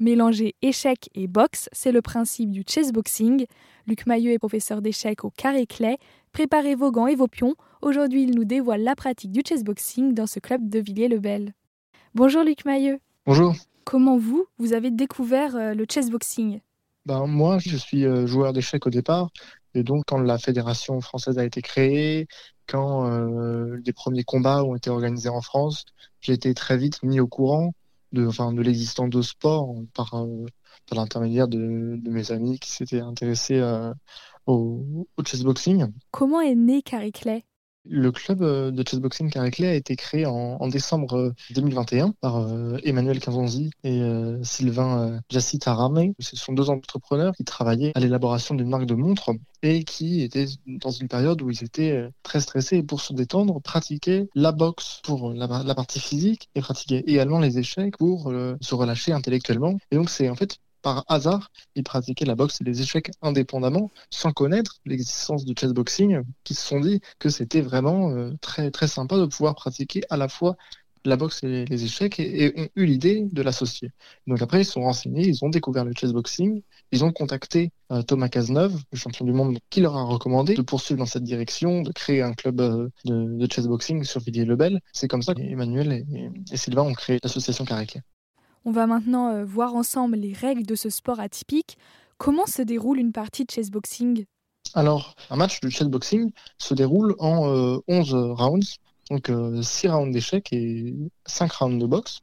Mélanger échecs et boxe, c'est le principe du chessboxing. Luc Mailleux est professeur d'échecs au Carré Clay. Préparez vos gants et vos pions. Aujourd'hui, il nous dévoile la pratique du chessboxing dans ce club de Villiers-le-Bel. Bonjour Luc Mailleux. Bonjour. Comment vous, vous avez découvert euh, le chessboxing ben, Moi, je suis euh, joueur d'échecs au départ. Et donc, quand la Fédération française a été créée, quand euh, les premiers combats ont été organisés en France, j'ai été très vite mis au courant de, l'existence de sport par, euh, par l'intermédiaire de, de, mes amis qui s'étaient intéressés euh, au, au chessboxing. Comment est né Carrie Clay? Le club euh, de chessboxing Carré a été créé en, décembre 2021 par euh, Emmanuel Quinzonzi et euh, Sylvain Tarame. Ce sont deux entrepreneurs qui travaillaient à l'élaboration d'une marque de montre et qui étaient dans une période où ils étaient très stressés pour se détendre, pratiquaient la boxe pour la, la partie physique et pratiquaient également les échecs pour se relâcher intellectuellement. Et donc c'est en fait par hasard, ils pratiquaient la boxe et les échecs indépendamment, sans connaître l'existence du chessboxing, qui se sont dit que c'était vraiment euh, très, très sympa de pouvoir pratiquer à la fois la boxe et les échecs et, ont eu l'idée de l'associer. Donc après, ils sont renseignés, ils ont découvert le chessboxing, ils ont contacté euh, Thomas Cazeneuve, le champion du monde, qui leur a recommandé de poursuivre dans cette direction, de créer un club euh, de, de chessboxing sur Villiers-le-Bel. C'est comme ça qu'Emmanuel et, et, Sylvain ont créé l'association Caraclé. On va maintenant euh, voir ensemble les règles de ce sport atypique. Comment se déroule une partie de chessboxing? Alors, un match de chessboxing se déroule en euh, 11 rounds, donc euh, 6 rounds d'échecs et 5 rounds de boxe.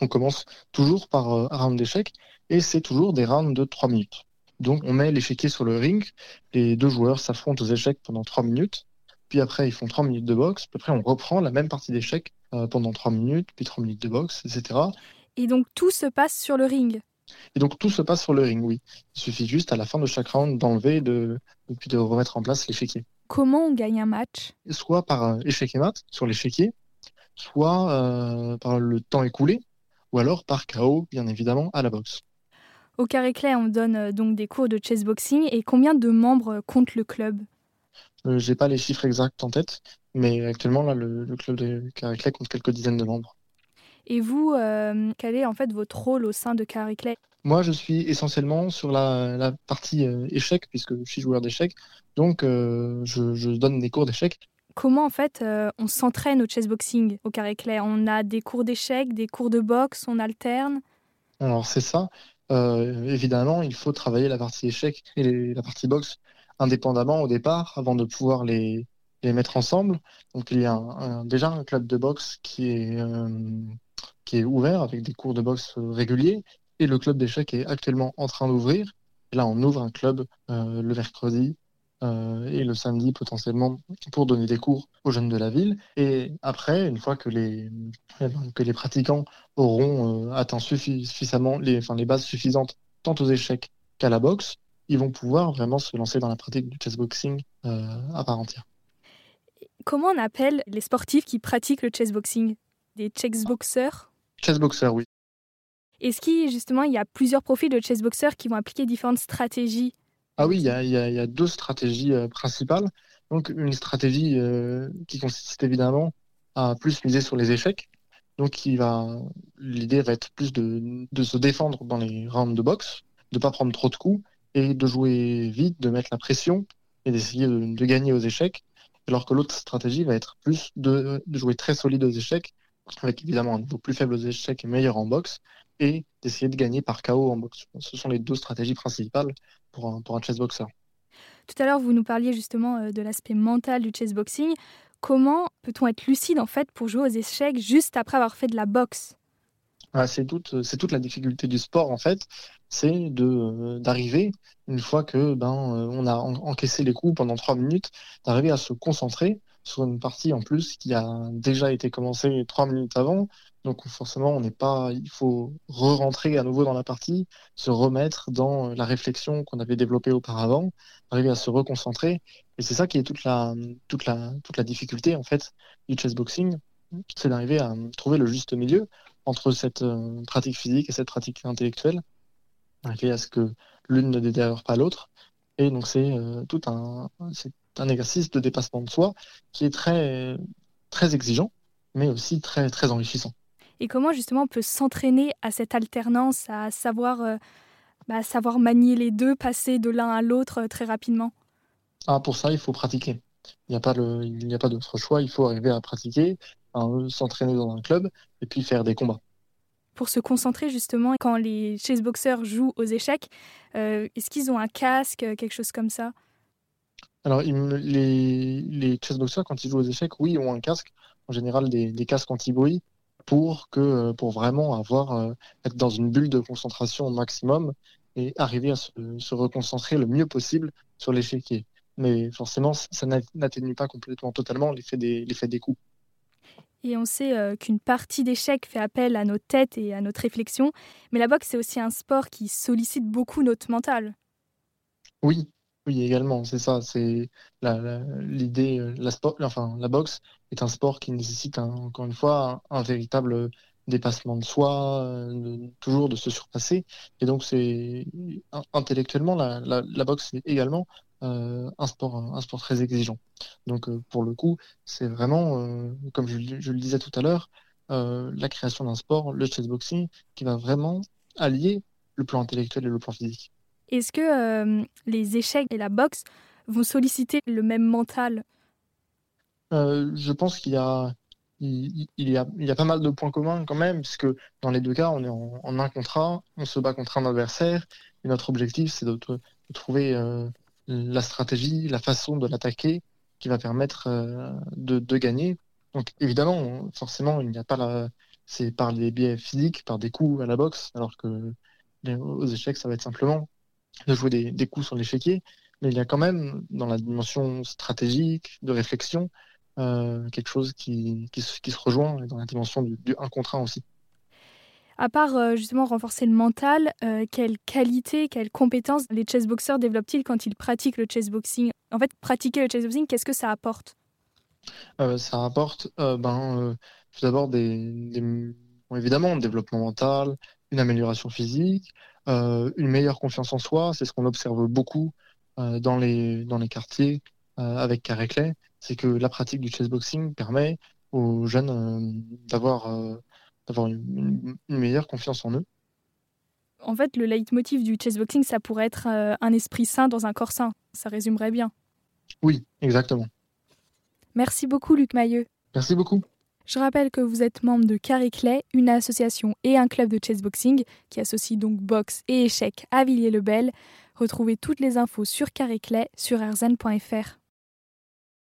On commence toujours par euh, un round d'échecs et c'est toujours des rounds de 3 minutes. Donc on met l'échiquier sur le ring, les deux joueurs s'affrontent aux échecs pendant 3 minutes, puis après ils font 3 minutes de boxe, puis après on reprend la même partie d'échecs euh, pendant 3 minutes, puis 3 minutes de boxe, etc. Et donc tout se passe sur le ring. Et donc tout se passe sur le ring, oui. Il suffit juste à la fin de chaque round d'enlever de, et puis de remettre en place l'échiquier. Comment on gagne un match? Soit par échec et mat sur l'échiquier, soit euh, par le temps écoulé, ou alors par KO, bien évidemment, à la boxe. Au Carré Clay, on donne euh, donc des cours de chessboxing. Et combien de membres compte le club? Euh, J'ai pas les chiffres exacts en tête, mais actuellement, là, le, le club de Carré Clay compte quelques dizaines de membres. Et vous, euh, quel est en fait votre rôle au sein de Carré Clay? Moi, je suis essentiellement sur la, la partie euh, échec, puisque je suis joueur d'échecs. Donc, euh, je, je, donne des cours d'échecs. Comment en fait euh, on s'entraîne au chessboxing au Carré Clay? On a des cours d'échecs, des cours de boxe, on alterne? Alors, c'est ça. Évidemment, il faut travailler la partie échec et les, la partie boxe indépendamment au départ, avant de pouvoir les, les mettre ensemble. Donc, il y a un, un, déjà un club de boxe qui est est ouvert avec des cours de boxe réguliers et le club d'échecs est actuellement en train d'ouvrir. Là, on ouvre un club euh, le mercredi euh, et le samedi potentiellement pour donner des cours aux jeunes de la ville. Et après, une fois que les, que les pratiquants auront euh, atteint suffi suffisamment les, enfin, les bases suffisantes tant aux échecs qu'à la boxe, ils vont pouvoir vraiment se lancer dans la pratique du chessboxing à part entière. Comment on appelle les sportifs qui pratiquent le chessboxing Des chessboxers Chessboxer, oui. Est-ce qu'il justement il y a plusieurs profils de chessboxers qui vont appliquer différentes stratégies? Ah oui, il y a, il y a, il y a deux stratégies euh, principales. Donc une stratégie euh, qui consiste évidemment à plus miser sur les échecs. Donc il va l'idée va être plus de, de se défendre dans les rounds de boxe, de pas prendre trop de coups et de jouer vite, de mettre la pression et d'essayer de, de, gagner aux échecs. Alors que l'autre stratégie va être plus de, de jouer très solide aux échecs avec évidemment un niveau plus faible aux échecs et meilleur en boxe, et d'essayer de gagner par KO en boxe. Ce sont les deux stratégies principales pour un, pour un chessboxer. Tout à l'heure, vous nous parliez justement euh, de l'aspect mental du chessboxing. Comment peut-on être lucide en fait pour jouer aux échecs juste après avoir fait de la boxe? Ah, C'est toute, toute la difficulté du sport en fait, c'est d'arriver, une fois que ben, on a encaissé les coups pendant trois minutes, d'arriver à se concentrer sur une partie en plus qui a déjà été commencée trois minutes avant. Donc forcément, on n'est pas, il faut re-rentrer à nouveau dans la partie, se remettre dans la réflexion qu'on avait développée auparavant, arriver à se reconcentrer. Et c'est ça qui est toute la, toute la, toute la difficulté en fait du chessboxing, c'est d'arriver à trouver le juste milieu entre cette euh, pratique physique et cette pratique intellectuelle, arriver à ce que l'une ne déterre pas l'autre. Et donc c'est euh, tout un, c'est un exercice de dépassement de soi qui est très, très exigeant, mais aussi très, très enrichissant. Et comment justement on peut s'entraîner à cette alternance, à savoir, euh, bah, savoir manier les deux, passer de l'un à l'autre très rapidement? Ah, Pour ça, il faut pratiquer. Il n'y a pas, pas d'autre choix, il faut arriver à pratiquer, à s'entraîner dans un club et puis faire des combats pour se concentrer justement quand les chessboxers jouent aux échecs euh, Est-ce qu'ils ont un casque, quelque chose comme ça? Alors, les, les chessboxers, quand ils jouent aux échecs, oui, ont un casque, en général des, casques anti-bruit, pour, que, pour vraiment avoir, euh, être dans une bulle de concentration au maximum et arriver à se, reconcentrer le mieux possible sur l'échiquier. Mais forcément, ça n'atténue pas complètement totalement l'effet des, des coups. Et on sait euh, qu'une partie d'échecs fait appel à nos têtes et à notre réflexion, mais la boxe, c'est aussi un sport qui sollicite beaucoup notre mental. Oui, oui, également, c'est ça. C'est l'idée, euh, la, enfin, la boxe est un sport qui nécessite encore une fois un, véritable dépassement de soi, euh, toujours de se surpasser. Et donc, c'est intellectuellement, la, boxe est également euh, un, sport, un sport très exigeant. Donc pour le coup, c'est vraiment, comme je, le disais tout à l'heure, la création d'un sport, le chessboxing, qui va vraiment allier le plan intellectuel et le plan physique. Est-ce que les échecs et la boxe vont solliciter le même mental? Je pense qu'il y a il, y a, il y a pas mal de points communs quand même, puisque dans les deux cas, on est en, un contrat, on se bat contre un adversaire, et notre objectif, c'est de, trouver la stratégie, la façon de l'attaquer qui va permettre euh, de, gagner. Donc évidemment, forcément, il n'y a pas. C'est par les biais physiques, par des coups à la boxe, alors que aux échecs, ça va être simplement de jouer des, coups sur l'échiquier. Mais il y a quand même, dans la dimension stratégique, de réflexion, euh, quelque chose qui, qui, se rejoint dans la dimension du, du 1 contre 1 aussi. À part euh, justement renforcer le mental, euh, quelles qualités, quelles compétences les chessboxers développent-ils quand ils pratiquent le chessboxing? En fait, pratiquer le chessboxing, qu'est-ce que ça apporte? Ça apporte ben, tout d'abord des, évidemment un développement mental, une amélioration physique, une meilleure confiance en soi. C'est ce qu'on observe beaucoup dans, les, dans les quartiers avec Carré. C'est que la pratique du chessboxing permet aux jeunes d'avoir d'avoir une, meilleure confiance en eux. En fait, le leitmotiv du chessboxing, ça pourrait être euh, un esprit sain dans un corps sain. Ça résumerait bien. Oui, exactement. Merci beaucoup, Luc Mailleux. Merci beaucoup. Je rappelle que vous êtes membre de Carré Clay, une association et un club de chessboxing qui associe donc boxe et échecs à Villiers-le-Bel. Retrouvez toutes les infos sur Carré Clay sur arzen.fr.